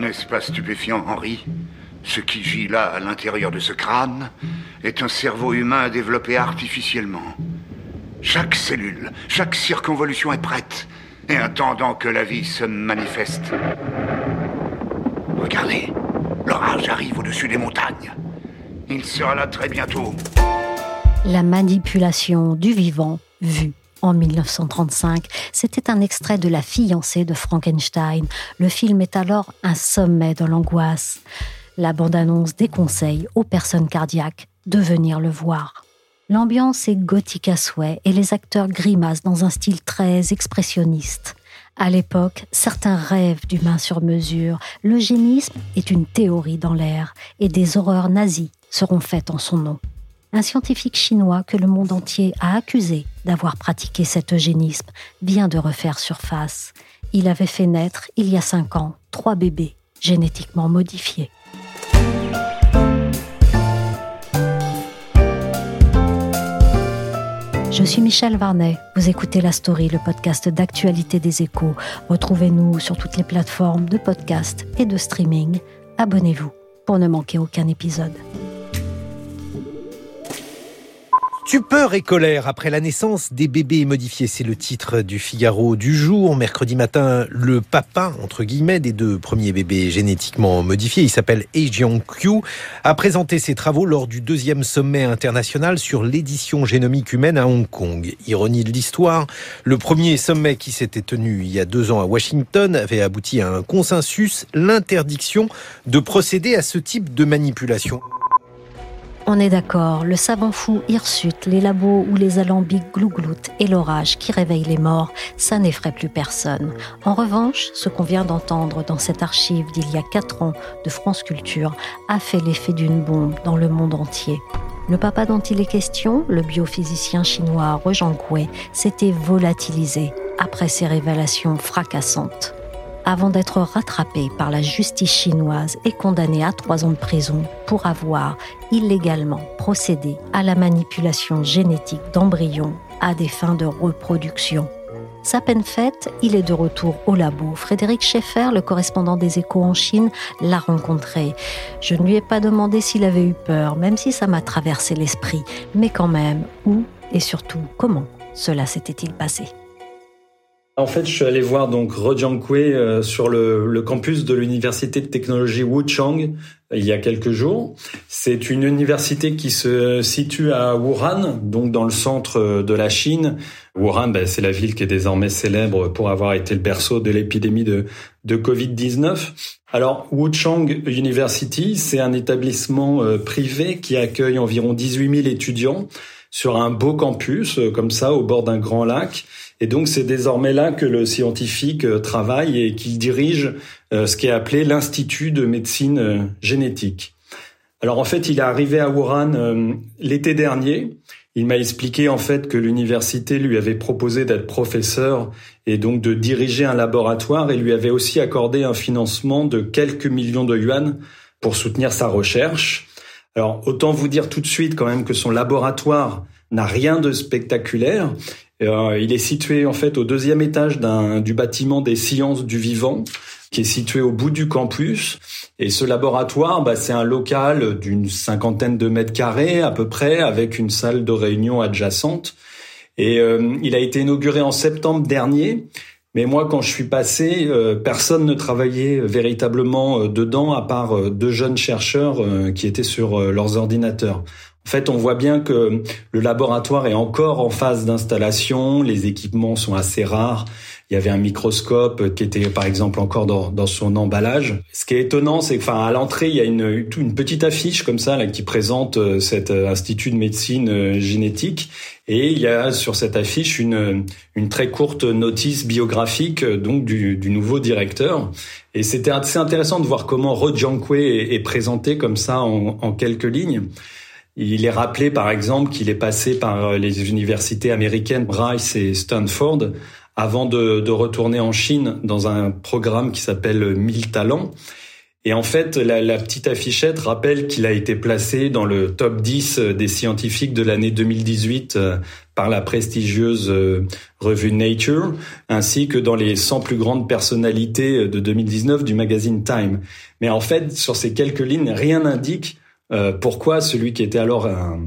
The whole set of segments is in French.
N'est-ce pas stupéfiant, Henri? Ce qui gît là, à l'intérieur de ce crâne, est un cerveau humain développé artificiellement. Chaque cellule, chaque circonvolution est prête, et attendant que la vie se manifeste. Regardez, l'orage arrive au-dessus des montagnes. Il sera là très bientôt. La manipulation du vivant vu en 1935. C'était un extrait de La fiancée de Frankenstein. Le film est alors un sommet dans l'angoisse. La bande-annonce déconseille aux personnes cardiaques de venir le voir. L'ambiance est gothique à souhait et les acteurs grimacent dans un style très expressionniste. À l'époque, certains rêvent d'humains sur mesure. L'eugénisme est une théorie dans l'air et des horreurs nazies seront faites en son nom un scientifique chinois que le monde entier a accusé d'avoir pratiqué cet eugénisme vient de refaire surface. Il avait fait naître, il y a cinq ans, trois bébés génétiquement modifiés. Je suis Michel Varnet. Vous écoutez La Story, le podcast d'actualité des échos. Retrouvez-nous sur toutes les plateformes de podcast et de streaming. Abonnez-vous pour ne manquer aucun épisode. Stupeur et colère après la naissance des bébés modifiés, c'est le titre du Figaro du jour. Mercredi matin, le papa, entre guillemets, des deux premiers bébés génétiquement modifiés, il s'appelle He Jiankyu, a présenté ses travaux lors du deuxième sommet international sur l'édition génomique humaine à Hong Kong. Ironie de l'histoire, le premier sommet qui s'était tenu il y a deux ans à Washington avait abouti à un consensus, l'interdiction de procéder à ce type de manipulation. On est d'accord, le savant fou hirsute, les labos ou les alambics glouglout et l'orage qui réveille les morts, ça n'effraie plus personne. En revanche, ce qu'on vient d'entendre dans cette archive d'il y a quatre ans de France Culture a fait l'effet d'une bombe dans le monde entier. Le papa dont il est question, le biophysicien chinois He Jiankui, s'était volatilisé après ces révélations fracassantes avant d'être rattrapé par la justice chinoise et condamné à trois ans de prison pour avoir illégalement procédé à la manipulation génétique d'embryons à des fins de reproduction. Sa peine faite, il est de retour au labo. Frédéric Schaeffer, le correspondant des échos en Chine, l'a rencontré. Je ne lui ai pas demandé s'il avait eu peur, même si ça m'a traversé l'esprit. Mais quand même, où et surtout comment cela s'était-il passé? En fait, je suis allé voir donc He euh, sur le, campus de l'université de technologie Wuchang euh, il y a quelques jours. C'est une université qui se situe à Wuhan, donc dans le centre euh, de la Chine. Wuhan, ben, c'est la ville qui est désormais célèbre pour avoir été le berceau de l'épidémie de, de Covid-19. Alors, Wuchang University, c'est un établissement privé qui accueille environ 18 000 étudiants sur un beau campus, comme ça, au bord d'un grand lac. Et donc c'est désormais là que le scientifique euh, travaille et qu'il dirige euh, ce qui est appelé l'Institut de médecine euh, génétique. Alors en fait, il est arrivé à Wuhan l'été dernier. Il m'a expliqué en fait que l'université lui avait proposé d'être professeur et donc de diriger un laboratoire et lui avait aussi accordé un financement de quelques millions de yuan pour soutenir sa recherche. Alors autant vous dire tout de suite quand même que son laboratoire n'a rien de spectaculaire. Euh, il est situé en fait au deuxième étage du bâtiment des sciences du vivant, qui est situé au bout du campus. Et ce laboratoire, bah, c'est un local d'une cinquantaine de mètres carrés à peu près, avec une salle de réunion adjacente. Et euh, il a été inauguré en septembre dernier. Mais moi, quand je suis passé, euh, personne ne travaillait véritablement dedans, à part deux jeunes chercheurs qui étaient sur leurs ordinateurs. En fait, on voit bien que le laboratoire est encore en phase d'installation, les équipements sont assez rares. Il y avait un microscope qui était, par exemple, encore dans, dans son emballage. Ce qui est étonnant, c'est qu'à à l'entrée, il y a une, une petite affiche comme ça là qui présente euh, cet euh, institut de médecine euh, génétique. Et il y a sur cette affiche une, une très courte notice biographique donc du, du nouveau directeur. Et c'était assez intéressant de voir comment Jankwe est, est présenté comme ça en, en quelques lignes. Il est rappelé, par exemple, qu'il est passé par les universités américaines Rice et Stanford avant de, de, retourner en Chine dans un programme qui s'appelle 1000 talents. Et en fait, la, la petite affichette rappelle qu'il a été placé dans le top 10 des scientifiques de l'année 2018 euh, par la prestigieuse euh, revue Nature, ainsi que dans les 100 plus grandes personnalités de 2019 du magazine Time. Mais en fait, sur ces quelques lignes, rien n'indique euh, pourquoi celui qui était alors un,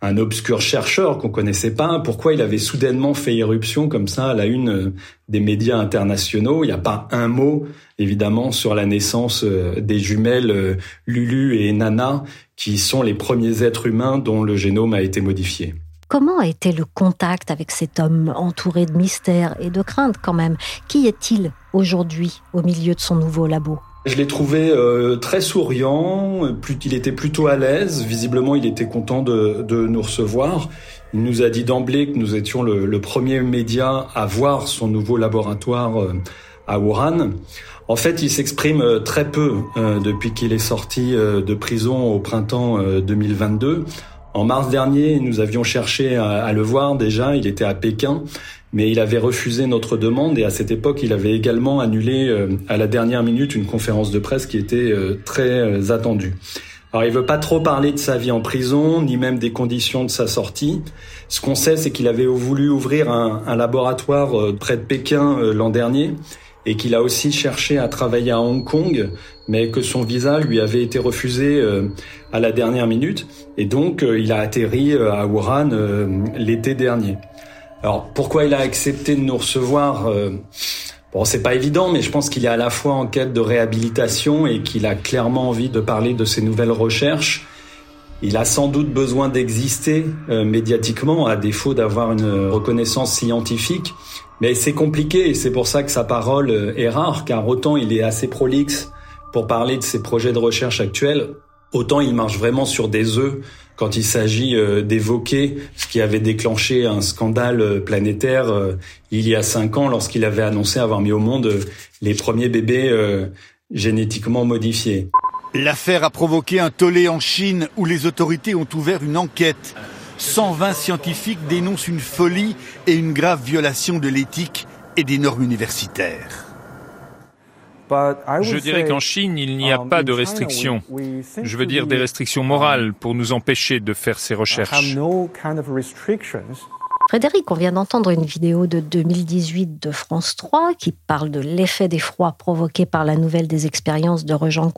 un obscur chercheur qu'on connaissait pas, pourquoi il avait soudainement fait irruption comme ça à la une euh, des médias internationaux? Il n'y a pas un mot, évidemment, sur la naissance euh, des jumelles Lulu et Nana, qui sont les premiers êtres humains dont le génome a été modifié. Comment a été le contact avec cet homme entouré de mystères et de craintes quand même? Qui est-il aujourd'hui au milieu de son nouveau labo? Je l'ai trouvé euh, très souriant, il était plutôt à l'aise, visiblement il était content de, de, nous recevoir. Il nous a dit d'emblée que nous étions le, le, premier média à voir son nouveau laboratoire euh, à Wuhan. En fait, il s'exprime euh, très peu euh, depuis qu'il est sorti euh, de prison au printemps 2022. En mars dernier, nous avions cherché à le voir déjà, il était à Pékin mais il avait refusé notre demande et à cette époque, il avait également annulé euh, à la dernière minute une conférence de presse qui était euh, très euh, attendue. Alors il veut pas trop parler de sa vie en prison, ni même des conditions de sa sortie. Ce qu'on sait, c'est qu'il avait voulu ouvrir un, un laboratoire près de Pékin l'an dernier et qu'il a aussi cherché à travailler à Hong Kong, mais que son visa lui avait été refusé à la dernière minute. Et donc il a atterri à Wuhan l'été dernier. Alors pourquoi il a accepté de nous recevoir euh, Bon, c'est pas évident, mais je pense qu'il est à la fois en quête de réhabilitation et qu'il a clairement envie de parler de ses nouvelles recherches. Il a sans doute besoin d'exister euh, médiatiquement, à défaut d'avoir une reconnaissance scientifique. Mais c'est compliqué et c'est pour ça que sa parole euh, est rare, car autant il est assez prolixe pour parler de ses projets de recherche actuels, autant il marche vraiment sur des œufs quand il s'agit euh, d'évoquer ce qui avait déclenché un scandale euh, planétaire euh, il y a cinq ans lorsqu'il avait annoncé avoir mis au monde les premiers bébés génétiquement modifiés. L'affaire a provoqué un tollé en Chine où les autorités ont ouvert une enquête. 120 scientifiques dénoncent une folie et une grave violation de l'éthique et des normes universitaires. Je dirais qu'en Chine, il n'y a um, pas de restrictions. Je veux dire des restrictions morales pour nous empêcher de faire ces recherches. Frédéric, on vient d'entendre une vidéo de 2018 de France 3 qui parle de l'effet d'effroi provoqué par la nouvelle des expériences de Rejean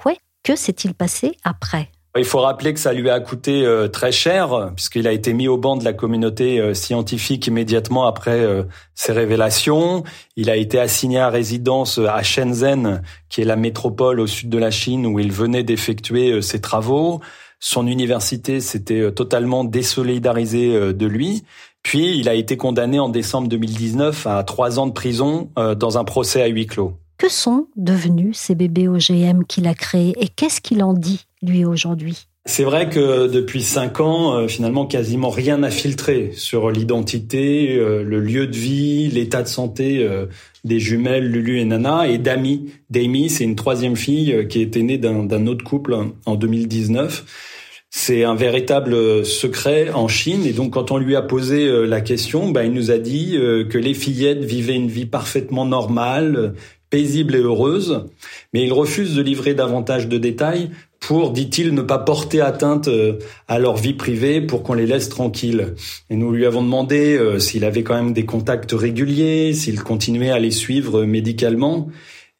Que s'est-il passé après? Il faut rappeler que ça lui a coûté euh, très cher, puisqu'il a été mis au banc de la communauté euh, scientifique immédiatement après euh, ses révélations. Il a été assigné à résidence à Shenzhen, qui est la métropole au sud de la Chine où il venait d'effectuer ses travaux. Son université s'était totalement désolidarisée de lui. Puis il a été condamné en décembre 2019 à trois ans de prison dans un procès à huis clos. Que sont devenus ces bébés OGM qu'il a créés et qu'est-ce qu'il en dit, lui, aujourd'hui? C'est vrai que depuis cinq ans, euh, finalement, quasiment rien n'a filtré sur l'identité, euh, le lieu de vie, l'état de santé euh, des jumelles Lulu et Nana et d'Amy. D'Amy, c'est une troisième fille qui était née d'un autre couple en 2019. C'est un véritable secret en Chine et donc quand on lui a posé la question, bah, il nous a dit que les fillettes vivaient une vie parfaitement normale, paisible et heureuse, mais il refuse de livrer davantage de détails pour, dit-il, ne pas porter atteinte euh, à leur vie privée pour qu'on les laisse tranquilles. Et nous lui avons demandé euh, s'il avait quand même des contacts réguliers, s'il continuait à les suivre médicalement.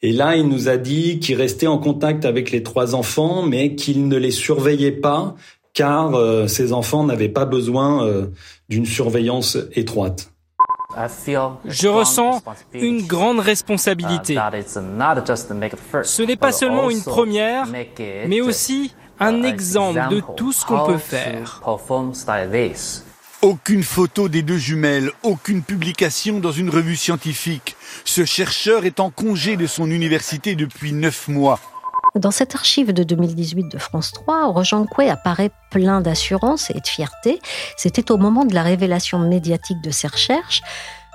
Et là, il nous a dit qu'il restait en contact avec les trois enfants, mais qu'il ne les surveillait pas, car euh, ces enfants n'avaient pas besoin d'une surveillance étroite. Je ressens une grande responsabilité. Ce n'est pas seulement une première, mais aussi un exemple de tout ce qu'on peut faire. Aucune photo des deux jumelles, aucune publication dans une revue scientifique. Ce chercheur est en congé de son université depuis neuf mois. Dans cette archive de 2018 de France 3, Rojan Koué apparaît plein d'assurance et de fierté. C'était au moment de la révélation médiatique de ses recherches.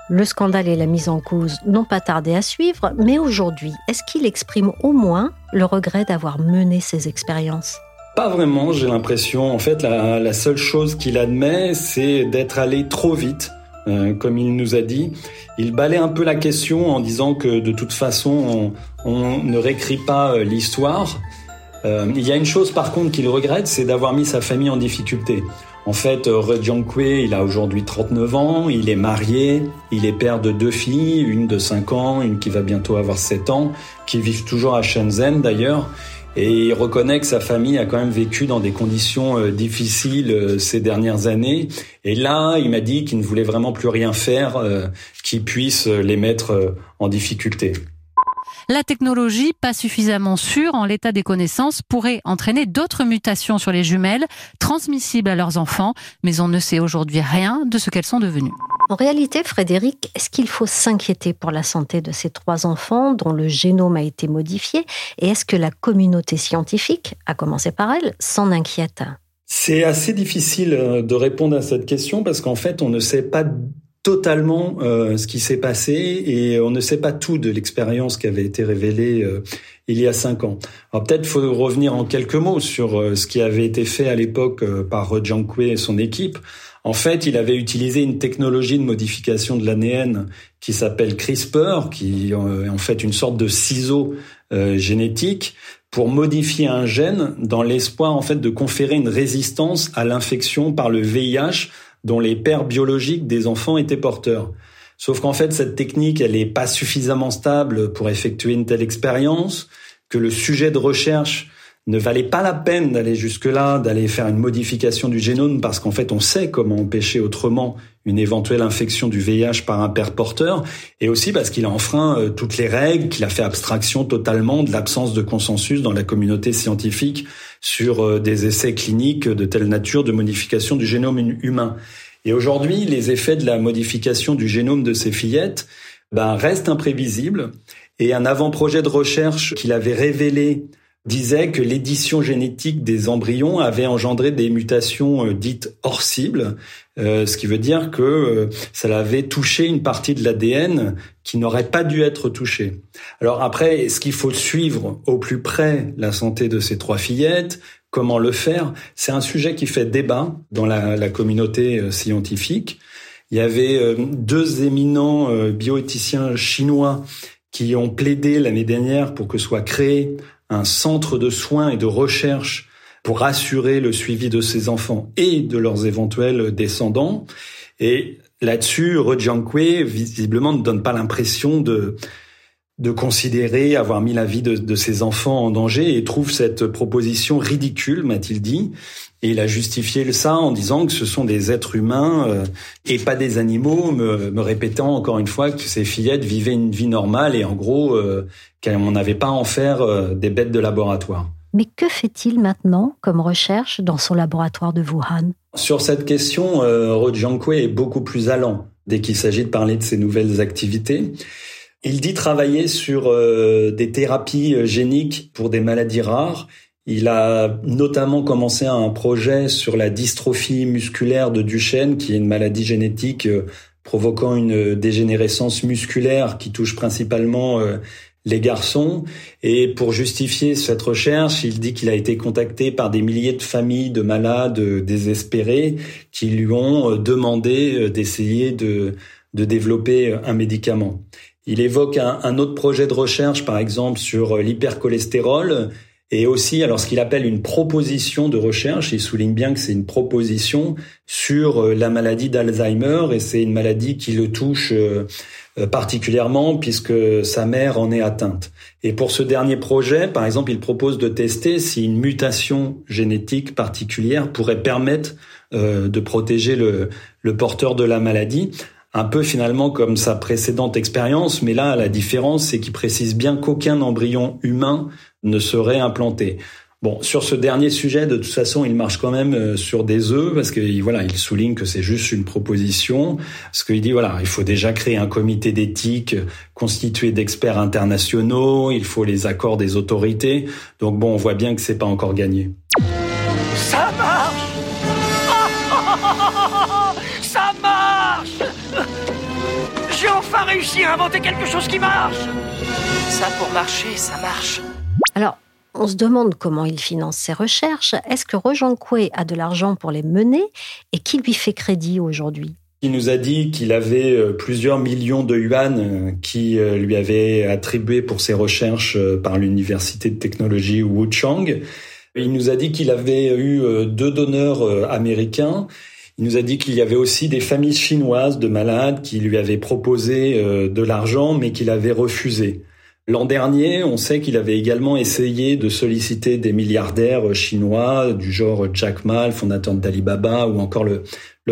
Le scandale et la mise en cause n'ont pas tardé à suivre, mais aujourd'hui, est-ce qu'il exprime au moins le regret d'avoir mené ces expériences? Pas vraiment, j'ai l'impression. En fait, la, seule chose qu'il admet, c'est d'être allé trop vite, euh, comme il nous a dit. Il balaie un peu la question en disant que de toute façon, on, ne réécrit pas euh, l'histoire. Euh, il y a une chose par contre qu'il regrette, c'est d'avoir mis sa famille en difficulté. En fait, Kwe, il a aujourd'hui 39 ans, il est marié, il est père de deux filles, une de 5 ans, une qui va bientôt avoir 7 ans, qui vivent toujours à Shenzhen d'ailleurs. Et il reconnaît que sa famille a quand même vécu dans des conditions euh, difficiles euh, ces dernières années. Et là, il m'a dit qu'il ne voulait vraiment plus rien faire euh, qui puisse les mettre en difficulté. La technologie, pas suffisamment sûre en l'état des connaissances, pourrait entraîner d'autres mutations sur les jumelles, transmissibles à leurs enfants, mais on ne sait aujourd'hui rien de ce qu'elles sont devenues. En réalité, Frédéric, est-ce qu'il faut s'inquiéter pour la santé de ces trois enfants dont le génome a été modifié Et est-ce que la communauté scientifique, à commencer par elle, s'en inquiète? C'est assez difficile euh, de répondre à cette question parce qu'en fait, on ne sait pas totalement euh, ce qui s'est passé et on ne sait pas tout de l'expérience qui avait été révélée euh, il y a cinq ans. Alors peut-être faut revenir en quelques mots sur ce qui avait été fait à l'époque par Jiang Kue et son équipe. En fait, il avait utilisé une technologie de modification de l'ADN qui s'appelle CRISPR, qui est en fait une sorte de ciseau euh, génétique pour modifier un gène dans l'espoir en fait de conférer une résistance à l'infection par le VIH dont les pères biologiques des enfants étaient porteurs. Sauf qu'en fait, cette technique, elle n'est pas suffisamment stable pour effectuer une telle expérience, que le sujet de recherche ne valait pas la peine d'aller jusque-là, d'aller faire une modification du génome, parce qu'en fait, on sait comment empêcher autrement une éventuelle infection du VIH par un père porteur, et aussi parce qu'il a enfreint euh, toutes les règles, qu'il a fait abstraction totalement de l'absence de consensus dans la communauté scientifique sur euh, des essais cliniques de telle nature de modification du génome humain. Et aujourd'hui, les effets de la modification du génome de ces fillettes ben, restent imprévisibles, et un avant-projet de recherche qu'il avait révélé disait que l'édition génétique des embryons avait engendré des mutations euh, dites hors cible, euh, ce qui veut dire que euh, ça avait touché une partie de l'ADN qui n'aurait pas dû être touchée. Alors après, est-ce qu'il faut suivre au plus près la santé de ces trois fillettes? Comment le faire? C'est un sujet qui fait débat dans la, communauté scientifique. Il y avait deux éminents bioéthiciens chinois qui ont plaidé l'année dernière pour que soit créé un centre de soins et de recherche pour assurer le suivi de ces enfants et de leurs éventuels descendants. Et là-dessus, Kwe, visiblement, ne donne pas l'impression de, de considérer avoir mis la vie de, de, ses enfants en danger et trouve cette proposition ridicule, m'a-t-il dit. Et il a justifié ça en disant que ce sont des êtres humains euh, et pas des animaux, me, me, répétant encore une fois que ces fillettes vivaient une vie normale et en gros euh, qu'on n'avait pas à en faire euh, des bêtes de laboratoire. Mais que fait-il maintenant comme recherche dans son laboratoire de Wuhan? Sur cette question, euh, Jiankui est beaucoup plus allant dès qu'il s'agit de parler de ses nouvelles activités. Il dit travailler sur euh, des thérapies euh, géniques pour des maladies rares. Il a notamment commencé un projet sur la dystrophie musculaire de Duchenne, qui est une maladie génétique euh, provoquant une dégénérescence musculaire qui touche principalement les garçons. Et pour justifier cette recherche, il dit qu'il a été contacté par des milliers de familles de malades désespérés qui lui ont demandé d'essayer de, de développer un médicament. Il évoque un, autre projet de recherche, par exemple, sur l'hypercholestérol, et aussi, alors ce qu'il appelle une proposition de recherche, il souligne bien que c'est une proposition sur euh, la maladie d'Alzheimer, et c'est une maladie qui le touche euh, euh, particulièrement puisque sa mère en est atteinte. Et pour ce dernier projet, par exemple, il propose de tester si une mutation génétique particulière pourrait permettre de protéger le porteur de la maladie un peu finalement comme sa précédente expérience, mais là la différence c'est qu'il précise bien qu'aucun embryon humain ne serait implanté. Bon, sur ce dernier sujet, de toute façon, il marche quand même euh, sur des œufs parce que voilà, il souligne que c'est juste une proposition. Parce qu'il dit voilà, il faut déjà créer un comité d'éthique constitué d'experts internationaux. Il faut les accords des autorités. Donc bon, on voit bien que c'est pas encore gagné. Ça marche réussi à inventer quelque chose qui marche Ça pour marcher, ça marche. Alors, on se demande comment il finance ses recherches. Est-ce que Rojan Kwe a de l'argent pour les mener et qui lui fait crédit aujourd'hui? Il nous a dit qu'il avait euh, plusieurs millions de yuan euh, qui euh, lui avaient attribués pour ses recherches par l'université de technologie Wuchang. Il nous a dit qu'il avait eu deux donneurs américains. Il nous a dit qu'il y avait aussi des familles chinoises de malades qui lui avaient proposé de l'argent mais qu'il avait refusé. L'an dernier, on sait qu'il avait également essayé de solliciter des milliardaires chinois du genre Jack Ma, le fondateur d'Alibaba, ou encore le,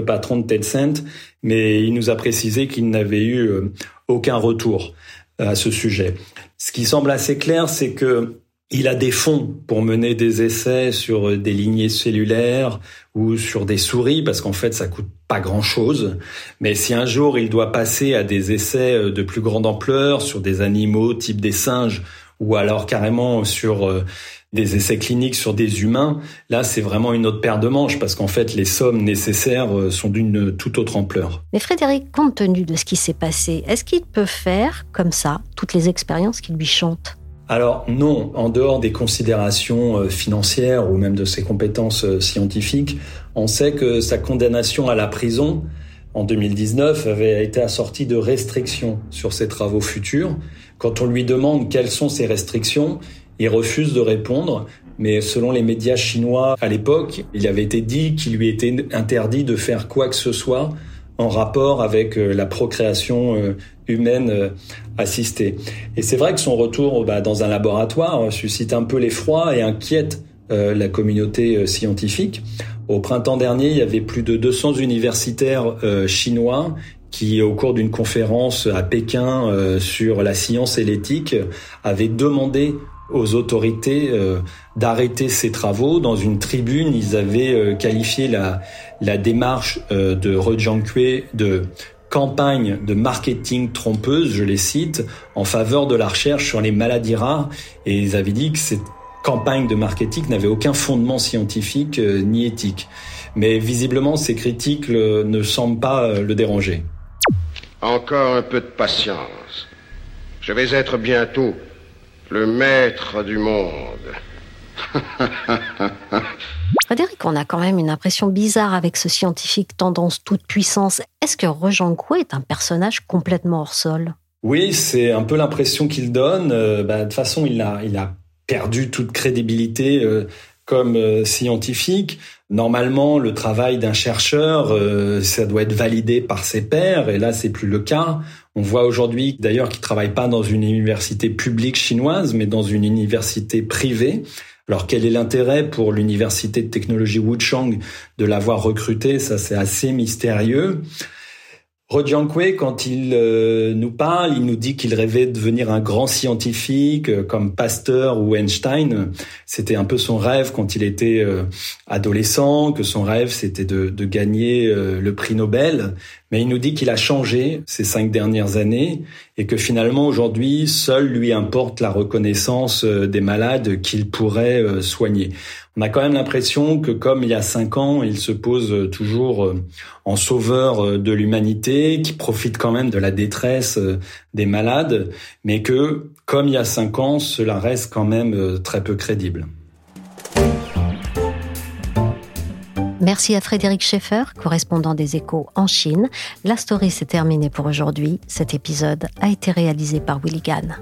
patron de Tencent, mais il nous a précisé qu'il n'avait eu euh, aucun retour euh, à ce sujet. Ce qui semble assez clair, c'est que il a des fonds pour mener des essais sur des lignées cellulaires ou sur des souris parce qu'en fait ça coûte pas grand chose. Mais si un jour il doit passer à des essais euh, de plus grande ampleur sur des animaux type des singes ou alors carrément sur euh, des essais cliniques sur des humains, là c'est vraiment une autre paire de manches parce qu'en fait les sommes nécessaires euh, sont d'une toute autre ampleur. Mais Frédéric, compte tenu de ce qui s'est passé, est-ce qu'il peut faire comme ça toutes les expériences qui lui chantent? Alors non, en dehors des considérations euh, financières ou même de ses compétences euh, scientifiques, on sait que sa condamnation à la prison en 2019 avait été assortie de restrictions sur ses travaux futurs. Quand on lui demande quelles sont ces restrictions, il refuse de répondre, mais selon les médias chinois à l'époque, il avait été dit qu'il lui était interdit de faire quoi que ce soit en rapport avec euh, la procréation humaine euh, assistée. Et c'est vrai que son retour bah, dans un laboratoire suscite un peu l'effroi et inquiète la communauté scientifique. Au printemps dernier, il y avait plus de 200 universitaires chinois qui, au cours d'une conférence à Pékin sur la science et l'éthique, avaient demandé aux autorités euh, d'arrêter ces travaux. Dans une tribune, ils avaient euh, qualifié la, la démarche euh, de Rejiankui de campagne de marketing trompeuse, je les cite, en faveur de la recherche sur les maladies rares. Et ils avaient dit que cette campagne de marketing n'avait aucun fondement scientifique ni éthique. Mais visiblement, ces critiques ne semblent pas le déranger. Encore un peu de patience. Je vais être bientôt le maître du monde. Frédéric, on a quand même une impression bizarre avec ce scientifique tendance toute puissance. Est-ce que Rejean est un personnage complètement hors sol? Oui, c'est un peu l'impression qu'il donne. Euh, bah, de toute façon, il a, il a perdu toute crédibilité euh, comme euh, scientifique. Normalement, le travail d'un chercheur, euh, ça doit être validé par ses pairs, et là, c'est plus le cas. On voit aujourd'hui, d'ailleurs, qu'il travaille pas dans une université publique chinoise, mais dans une université privée. Alors, quel est l'intérêt pour l'université de technologie Wuchang de l'avoir recruté? Ça, c'est assez mystérieux. Rojiankwe, quand il euh, nous parle, il nous dit qu'il rêvait de devenir un grand scientifique euh, comme Pasteur ou Einstein. C'était un peu son rêve quand il était euh, adolescent, que son rêve c'était de, gagner le prix Nobel. Mais il nous dit qu'il a changé ces cinq dernières années et que finalement aujourd'hui, seul lui importe la reconnaissance des malades qu'il pourrait soigner on a quand même l'impression que comme il y a cinq ans, il se pose toujours euh, en sauveur euh, de l'humanité, qui profite quand même de la détresse euh, des malades, mais que comme il y a cinq ans, cela reste quand même très peu crédible. Merci à Frédéric Schaeffer, correspondant des échos en Chine. La story s'est terminée pour aujourd'hui. Cet épisode a été réalisé par Willy Gann.